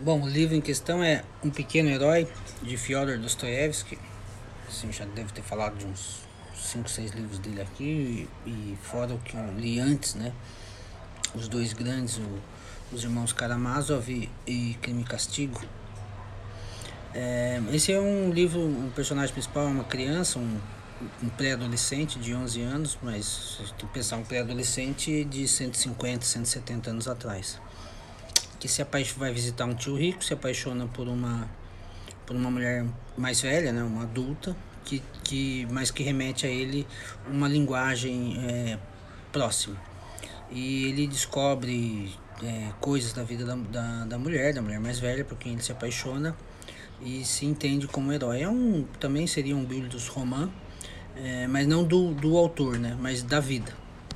Bom, o livro em questão é Um Pequeno Herói, de Fyodor Dostoevsky. Assim, já deve ter falado de uns 5, 6 livros dele aqui, e, e, fora o que eu li antes, né? Os dois grandes, o, os irmãos Karamazov e, e Crime e Castigo. É, esse é um livro, o personagem principal é uma criança, um, um pré-adolescente de 11 anos, mas se tu pensar um pré-adolescente de 150, 170 anos atrás que se vai visitar um tio rico, se apaixona por uma por uma mulher mais velha, né, uma adulta, que, que mas que remete a ele uma linguagem é, próxima. E ele descobre é, coisas da vida da, da, da, mulher, da mulher mais velha, por quem ele se apaixona e se entende como herói. É um, também seria um dos romã, é, mas não do, do autor, né, mas da vida.